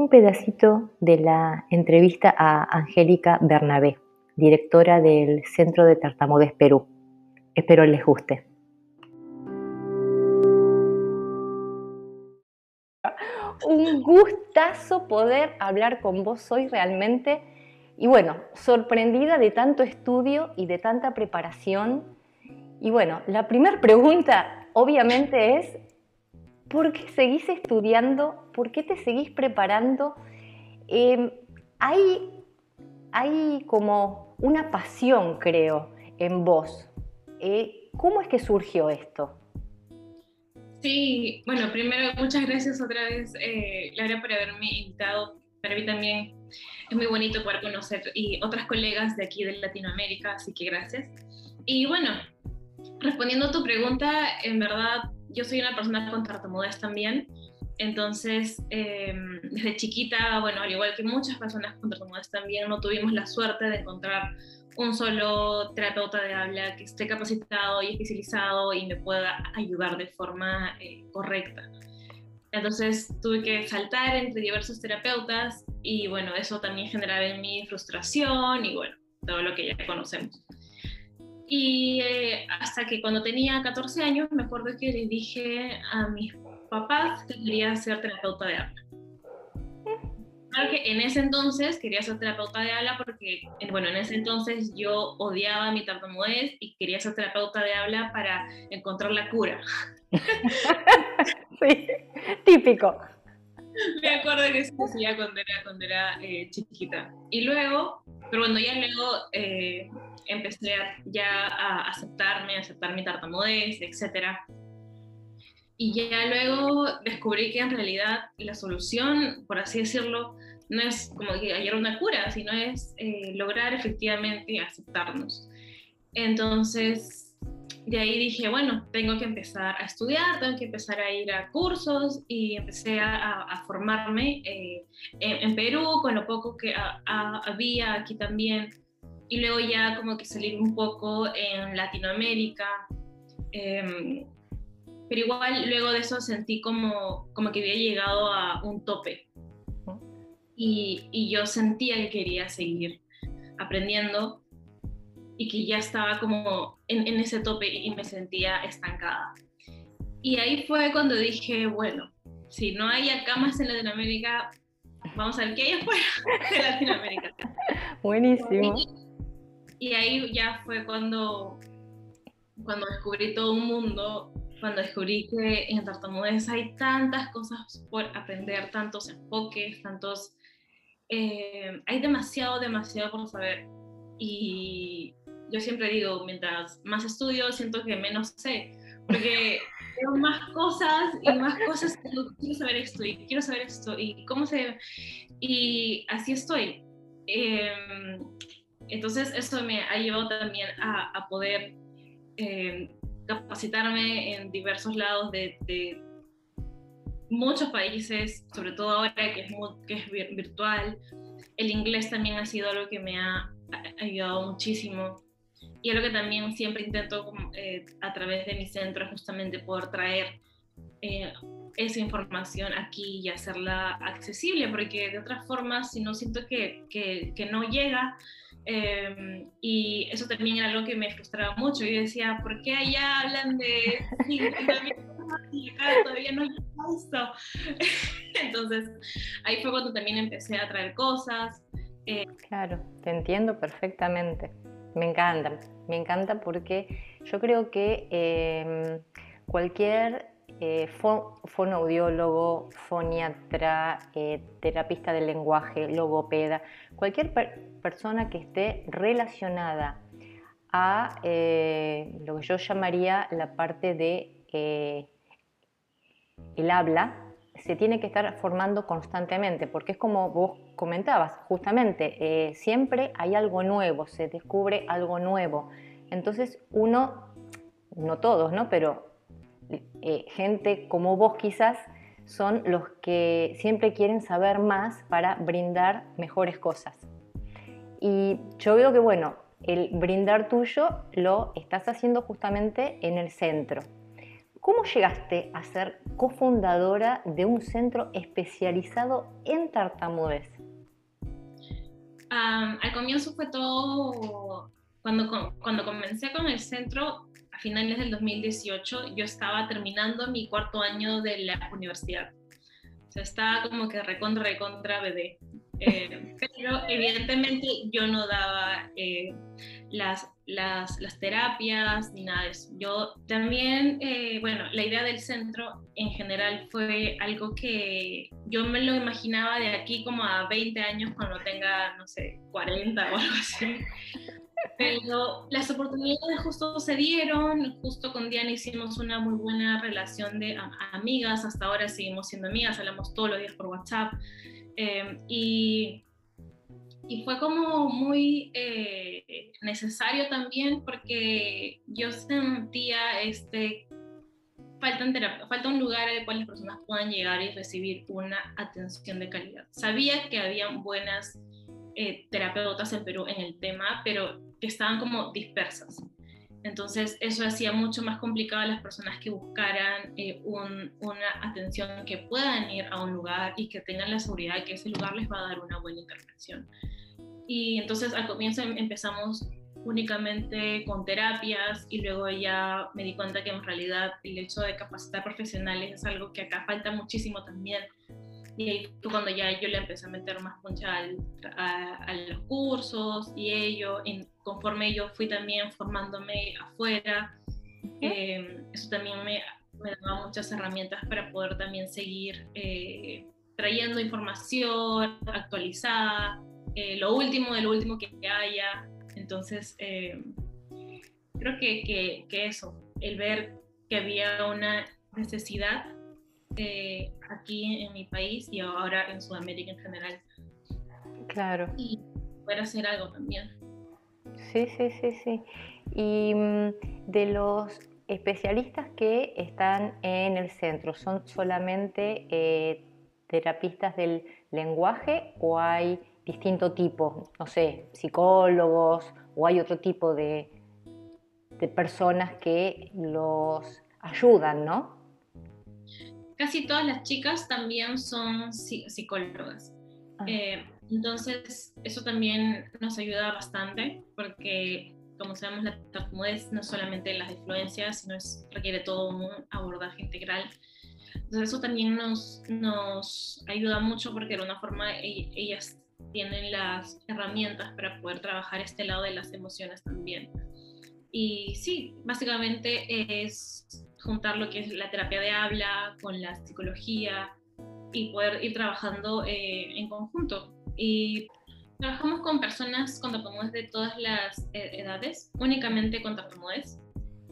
un pedacito de la entrevista a Angélica Bernabé, directora del Centro de Tartamudez Perú. Espero les guste. Un gustazo poder hablar con vos hoy realmente. Y bueno, sorprendida de tanto estudio y de tanta preparación. Y bueno, la primera pregunta obviamente es, ¿por qué seguís estudiando? ¿Por qué te seguís preparando? Em, hay, hay como una pasión, creo, en vos. Eh, ¿Cómo es que surgió esto? Sí, bueno, primero muchas gracias otra vez, eh, Laura, por haberme invitado. Para mí también es muy bonito poder conocer y otras colegas de aquí de Latinoamérica, así que gracias. Y bueno, respondiendo a tu pregunta, en verdad yo soy una persona con tartamudez también. Entonces, em, desde chiquita, bueno, al igual que muchas personas con tartamudez también, no tuvimos la suerte de encontrar un solo terapeuta de habla que esté capacitado y especializado y me pueda ayudar de forma eh, correcta. Entonces tuve que saltar entre diversos terapeutas y bueno, eso también generaba en mí frustración y bueno, todo lo que ya conocemos. Y eh, hasta que cuando tenía 14 años me acuerdo que le dije a mis papás que quería ser terapeuta de habla. Claro que en ese entonces quería ser terapeuta de habla porque, bueno, en ese entonces yo odiaba mi tartamudez y quería ser terapeuta de habla para encontrar la cura. sí, típico. Me acuerdo que eso decía cuando era, cuando era eh, chiquita. Y luego, pero bueno, ya luego eh, empecé ya a aceptarme, a aceptar mi tartamudez, etcétera y ya luego descubrí que en realidad la solución, por así decirlo, no es como que hallar una cura, sino es eh, lograr efectivamente aceptarnos. Entonces, de ahí dije, bueno, tengo que empezar a estudiar, tengo que empezar a ir a cursos y empecé a, formarme eh, en, Perú con lo poco que había aquí también. Y luego ya como que salir un poco en Latinoamérica. Eh, pero igual luego de eso sentí como, como que había llegado a un tope. Y, y yo sentía que quería seguir aprendiendo y que ya estaba como en, en, ese tope y me sentía estancada. Y ahí fue cuando dije, bueno, si no hay acá más en Latinoamérica, vamos a ver qué hay afuera de Latinoamérica. Buenísimo. Y, y, ahí ya fue cuando, cuando descubrí todo un mundo cuando descubrí que en tartamudez hay tantas cosas por aprender, tantos enfoques, tantos... Eh, hay demasiado, demasiado por saber. Y yo siempre digo, mientras más estudio, siento que menos sé, porque tengo más cosas y más cosas quiero saber esto y quiero saber esto y cómo se... Y así estoy. Em, entonces eso me ha llevado también a, a poder eh, capacitarme en diversos lados de, muchos países, sobre todo ahora que es, que es virtual. El inglés también ha sido algo que me ha ayudado muchísimo. Y algo que también siempre intento eh, a través de mi centro es justamente poder traer eh, esa información aquí y hacerla accesible, porque de otras formas, si no siento que, que, que no llega, Em, y eso también era algo que me frustraba mucho. Yo decía, ¿por qué allá hablan de y acá todavía no hay esto? Entonces, ahí fue cuando también empecé a traer cosas. Eh, claro, te entiendo perfectamente. Me encanta, me encanta porque yo creo que em, cualquier eh, foniatra, eh, terapista del lenguaje, logopeda, cualquier persona que esté relacionada a eh, lo que yo llamaría la parte de el habla, se tiene que estar formando constantemente, porque es como vos comentabas, justamente, siempre hay algo nuevo, se descubre algo nuevo. Entonces uno, no todos, ¿no? Pero eh, gente como vos quizás son los que siempre quieren saber más para brindar mejores cosas. Y yo veo que, bueno, el brindar tuyo lo estás haciendo justamente en el centro. ¿Cómo llegaste a ser cofundadora de un centro especializado en tartamudez? al comienzo fue todo, cuando, cuando comencé con el centro, a finales del 2018, yo estaba terminando mi cuarto año de la universidad. O sea, estaba como que recontra, recontra bebé. Eh, pero evidentemente yo no daba eh, las, las, las, terapias ni nada de eso. Yo también, eh, bueno, la idea del centro en general fue algo que yo me lo imaginaba de aquí como a 20 años cuando tenga, no sé, 40 o algo así. Pero las oportunidades justo se dieron, justo con Diana hicimos una muy buena relación de amigas, hasta ahora seguimos siendo amigas, hablamos todos los días por WhatsApp. Em, y, y, fue como muy eh, necesario también porque yo sentía este, falta, falta un lugar al cual las personas puedan llegar y recibir una atención de calidad. Sabía que había buenas eh, terapeutas en Perú en el tema, pero que estaban como dispersas. Entonces eso hacía mucho más complicado a las personas que buscaran eh, una atención que puedan ir a un lugar y que tengan la seguridad de que ese lugar les va a dar una buena intervención. Y entonces al comienzo em, empezamos únicamente con terapias y luego ya me di cuenta que en realidad el hecho de capacitar profesionales es algo que acá falta muchísimo también y ahí fue cuando ya yo le empecé a meter más poncha a, los cursos y ello. Y conforme yo fui también formándome afuera, em, eso también me, me, daba muchas herramientas para poder también seguir eh, trayendo información actualizada, eh, lo último de lo último que haya. Entonces, em, creo que, que, que eso, el ver que había una necesidad eh, aquí en mi país y ahora en Sudamérica en general. Claro. Y poder hacer algo también. Sí, sí, sí, sí. Y mm, de los especialistas que están en el centro, ¿son solamente eh, terapistas del lenguaje o hay distinto tipo, no sé, psicólogos o hay otro tipo de, de personas que los ayudan, ¿no? Casi todas las chicas también son psicólogas. Ah. Eh, entonces, eso también nos ayuda bastante porque, como sabemos, la tartamudez no solamente las influencias, sino es, requiere todo un abordaje integral. Entonces, eso también nos, nos ayuda mucho porque de una forma e-, ellas tienen las herramientas para poder trabajar este lado de las emociones también. Y sí, básicamente es juntar lo que es la terapia de habla con la psicología y poder ir trabajando eh, en conjunto. Y trabajamos con personas con tartamudez de todas las eh, edades, únicamente con tartamudez,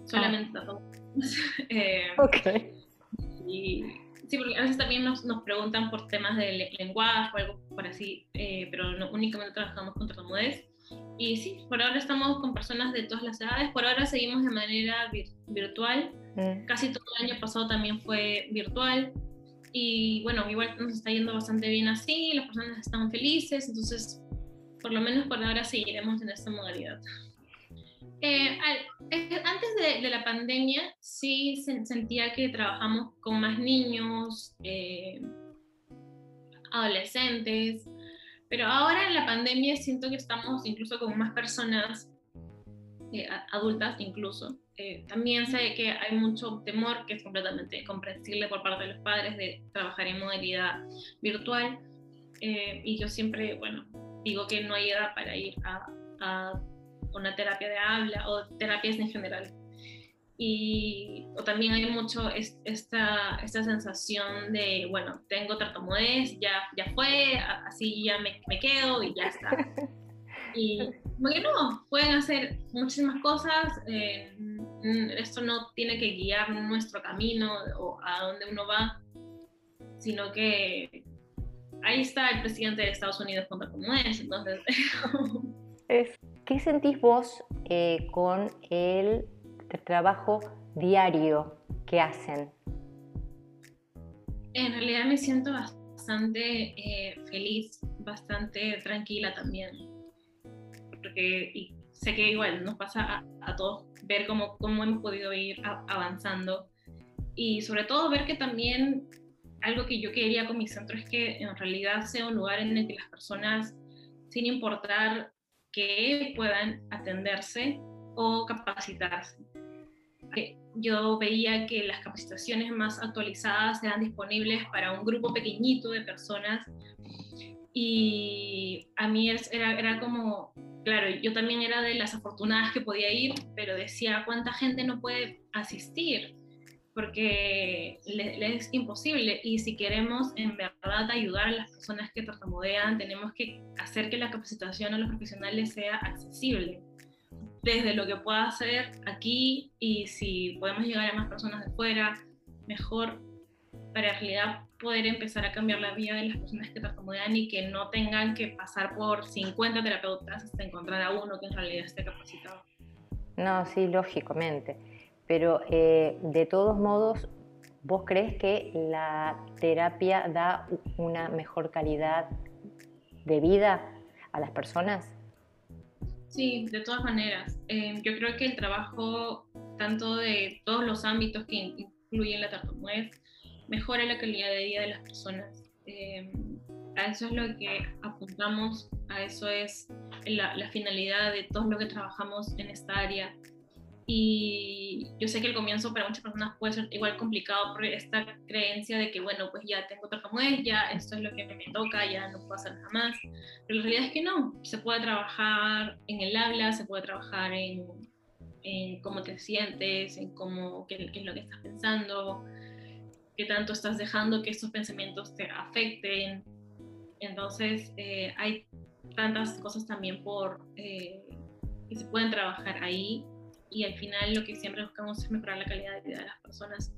solamente ah. eh, ok. Y sí, porque a veces también nos, nos preguntan por temas de lenguaje o algo por así, pero no, únicamente trabajamos con tartamudez. Y sí, por ahora estamos con personas de todas las edades, por ahora seguimos de manera virtual, casi todo el año pasado también fue virtual y bueno, igual nos está yendo bastante bien así, las personas están felices, entonces por lo menos por ahora seguiremos en esta modalidad. Eh, eh, antes de, la pandemia sí sentía que trabajamos con más niños, eh, adolescentes, pero ahora en la pandemia siento que estamos incluso con más personas eh, adultas incluso. Eh, también sé que hay mucho temor que es completamente comprensible por parte de los padres de trabajar en modalidad virtual. Eh, y yo siempre, bueno, digo que no hay edad para ir a, a una terapia de habla o terapias en general y o también hay mucho esta, esta sensación de, bueno, tengo tartamudez, ya, ya fue, así ya me, me quedo y ya está. Y bueno, pueden hacer muchísimas cosas, eh, esto no tiene que guiar nuestro camino o a dónde uno va, sino que ahí está el presidente de Estados Unidos con tartamudez, entonces... ¿Qué sentís vos eh, con el trabajo diario que hacen? En realidad me siento bastante eh, feliz, bastante tranquila también. Porque y sé que igual nos pasa a, todos ver cómo, cómo hemos podido ir avanzando y sobre todo ver que también algo que yo quería con mi centro es que en realidad sea un lugar en el que las personas, sin importar que puedan atenderse o capacitarse. Yo veía que las capacitaciones más actualizadas eran disponibles para un grupo pequeñito de personas y a mí era, era como, claro, yo también era de las afortunadas que podía ir, pero decía, ¿cuánta gente no puede asistir? porque es imposible y si queremos en verdad ayudar a las personas que tartamudean, tenemos que hacer que la capacitación a los profesionales sea accesible desde lo que pueda hacer aquí y si podemos llegar a más personas de fuera, mejor para en realidad poder empezar a cambiar la vida de las personas que tartamudean y que no tengan que pasar por 50 terapeutas hasta encontrar a uno que en realidad esté capacitado. No, sí, lógicamente pero eh, de todos modos, ¿vos crees que la terapia da una mejor calidad de vida a las personas? Sí, de todas maneras. Eh, yo creo que el trabajo, tanto de todos los ámbitos que incluyen la tartamudez, mejora la calidad de vida de las personas. Eh, a eso es lo que apuntamos, a eso es la, la finalidad de todo lo que trabajamos en esta área y yo sé que el comienzo para muchas personas puede ser igual complicado por esta creencia de que, bueno, pues ya tengo tartamudez, ya esto es lo que me toca, ya no puedo hacer nada más. Pero la realidad es que no, se puede trabajar en el habla, se puede trabajar en, en cómo te sientes, en cómo, qué, es lo que estás pensando, qué tanto estás dejando que estos pensamientos te afecten. Entonces, eh, hay tantas cosas también por, eh, que se pueden trabajar ahí y al final lo que siempre buscamos es mejorar la calidad de vida de las personas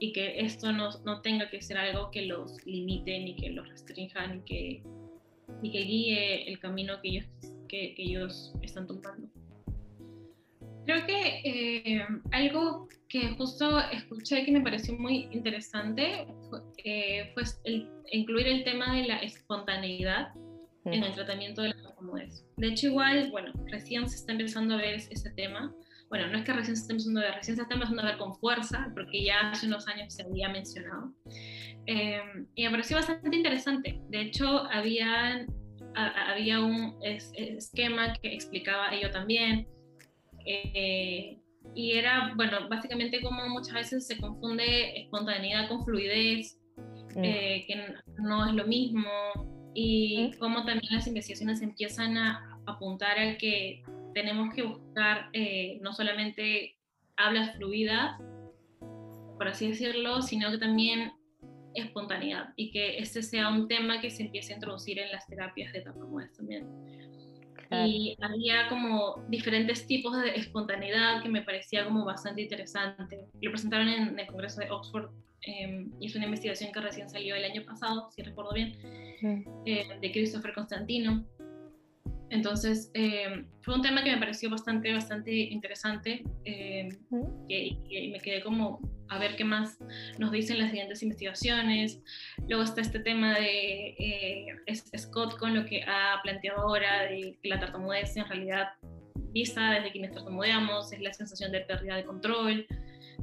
y que esto no, no tenga que ser algo que los limite ni que los restrinja ni que, ni que guíe el camino que ellos, que, que ellos están tomando. Creo que eh, algo que justo escuché que me pareció muy interesante fue, eh, fue el, incluir el tema de la espontaneidad en el tratamiento de la tartamudez. De hecho, igual, bueno, recién se está empezando a ver ese tema, bueno, no es que recién se esté empezando a ver, recién se está empezando a ver con fuerza, porque ya hace unos años se había mencionado. Eh, y me pareció bastante interesante. De hecho, había, había un esquema que explicaba ello también. Eh, y era, bueno, básicamente como muchas veces se confunde espontaneidad con fluidez, mm. eh, que no es lo mismo, y mm. cómo también las investigaciones empiezan a apuntar al que tenemos que buscar eh, no solamente hablas fluidas, por así decirlo, sino que también espontaneidad y que este sea un tema que se empiece a introducir en las terapias de tartamudez también. Y había como diferentes tipos de espontaneidad que me parecía como bastante interesante. Lo presentaron en el Congreso de Oxford eh, y es una investigación que recién salió el año pasado, si recuerdo bien, eh, de Christopher Constantino. Entonces, eh, fue un tema que me pareció bastante, bastante interesante, eh, que, me quedé como a ver qué más nos dicen las siguientes investigaciones. Luego está este tema de eh, Scott con lo que ha planteado ahora, de que la tartamudez en realidad vista desde quienes tartamudeamos es la sensación de pérdida de control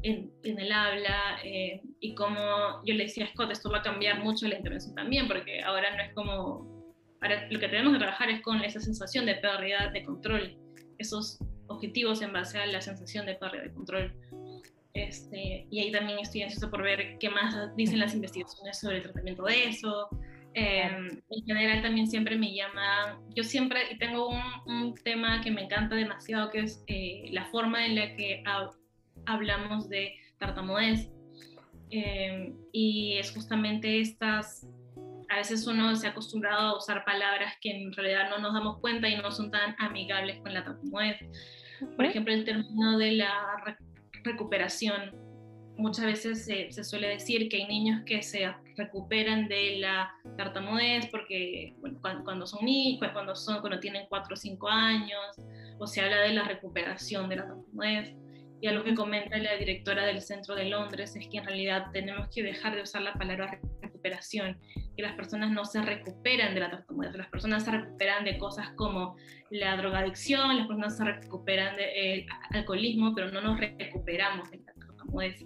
en, el habla y como yo le decía a Scott, esto va a cambiar mucho la intervención también, porque ahora no es como Ahora, lo que tenemos que trabajar es con esa sensación de pérdida de control, esos objetivos en base a la sensación de pérdida de control. Este, y ahí también estoy ansiosa por ver qué más dicen las investigaciones sobre el tratamiento de eso. Em, en general también siempre me llama, yo siempre tengo un, un tema que me encanta demasiado, que es eh, la forma en la que hablamos de tartamudez. Em, y es justamente estas a veces uno se ha acostumbrado a usar palabras que en realidad no nos damos cuenta y no son tan amigables con la tartamudez. Por ejemplo, el término de la recuperación. Muchas veces se, suele decir que hay niños que se recuperan de la tartamudez porque cuando, son niños, cuando, son, cuando tienen 4 o 5 años, o se habla de la recuperación de la tartamudez. Y a lo que comenta la directora del Centro de Londres es que en realidad tenemos que dejar de usar la palabra recuperación, que las personas no se recuperan de la tartamudez, las personas se recuperan de cosas como la drogadicción, las personas se recuperan del alcoholismo, pero no nos recuperamos de la tartamudez.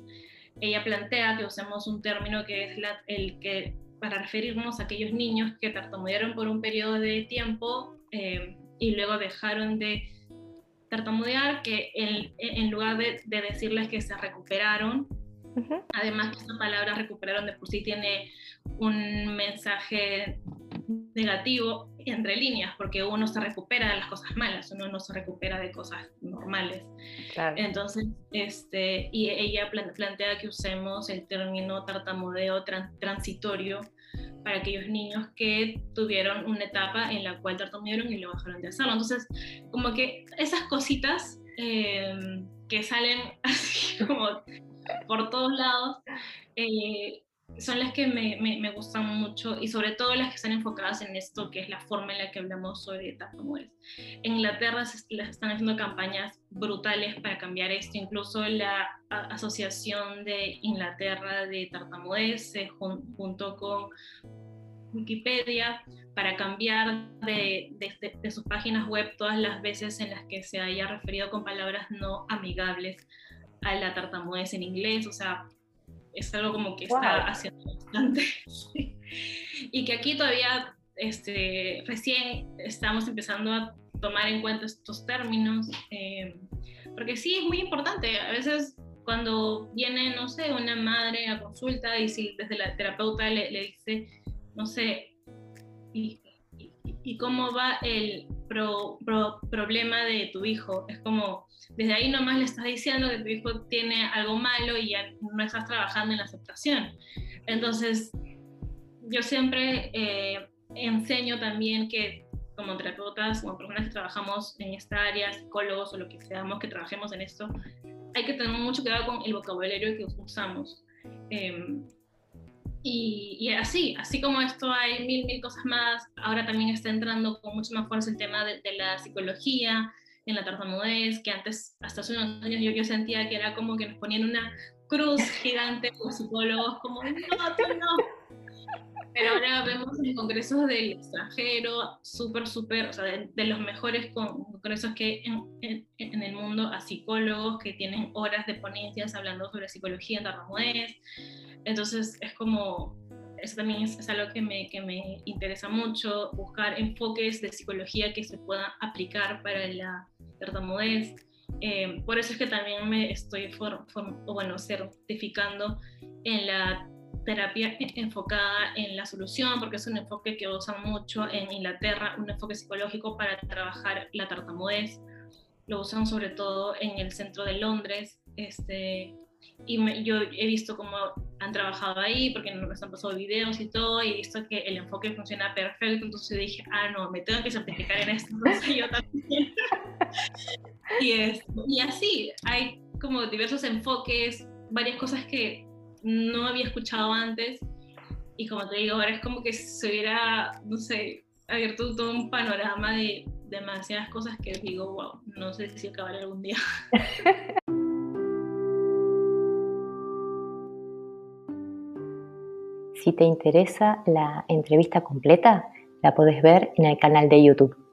ella plantea que usemos un término que es el que para referirnos a aquellos niños que tartamudearon por un periodo de tiempo eh, y luego dejaron de tartamudear, que en, lugar de, decirles que se recuperaron, además que esa palabra recuperaron de por sí tiene un mensaje negativo entre líneas, porque uno se recupera de las cosas malas, uno no se recupera de cosas normales. Entonces, este, y ella plantea que usemos el término tartamudeo transitorio para aquellos niños que tuvieron una etapa en la cual tartamudearon y lo bajaron de hacerlo. Entonces, como que esas cositas em, que salen así como por todos lados, eh, son las que me, me, gustan mucho y sobre todo las que están enfocadas en esto, que es la forma en la que hablamos sobre tartamudez. En Inglaterra se, están haciendo campañas brutales para cambiar esto, incluso la Asociación de Inglaterra de Tartamudez se junto con Wikipedia para cambiar de, de, de, sus páginas web todas las veces en las que se haya referido con palabras no amigables a la tartamudez en inglés, o sea, es algo como que está haciendo bastante. y que aquí todavía este, recién estamos empezando a tomar en cuenta estos términos, eh, porque sí es muy importante. A veces cuando viene, no sé, una madre a consulta y si desde la terapeuta le, le dice, no sé, y, y, cómo va el problema de tu hijo, es como desde ahí nomás le estás diciendo que tu hijo tiene algo malo y ya no estás trabajando en la aceptación. Entonces, yo siempre eh, enseño también que como terapeutas, como personas que trabajamos en esta área, psicólogos o lo que seamos que trabajemos en esto, hay que tener mucho cuidado con el vocabulario que usamos. Em, y, así, así como esto hay mil, mil cosas más, ahora también está entrando con mucho más fuerza el tema de, de la psicología, en la tartamudez, que antes, hasta hace unos años, yo, yo sentía que era como que nos ponían una cruz gigante los psicólogos, como, no, no. Pero ahora vemos en congresos del extranjero, súper, súper, o sea, de, los mejores congresos que en, en, el mundo a psicólogos que tienen horas de ponencias hablando sobre psicología en tartamudez. Entonces es como, eso también es, algo que me, que me interesa mucho, buscar enfoques de psicología que se puedan aplicar para la tartamudez. Eh, por eso es que también me estoy bueno, certificando en la terapia enfocada en la solución, porque es un enfoque que usan mucho en Inglaterra, un enfoque psicológico para trabajar la tartamudez. Lo usan sobre todo en el centro de Londres. Este, y yo he visto cómo han trabajado ahí, porque nos han pasado videos y todo, y he visto que el enfoque funciona perfecto, entonces dije, ah, no, me tengo que certificar en esto, entonces yo también. y, así, hay como diversos enfoques, varias cosas que no había escuchado antes, y como te digo, ahora es como que se hubiera, no sé, abierto todo un panorama de demasiadas cosas que digo, wow, no sé si acabaré algún día. Si te interesa la entrevista completa, la puedes ver en el canal de YouTube.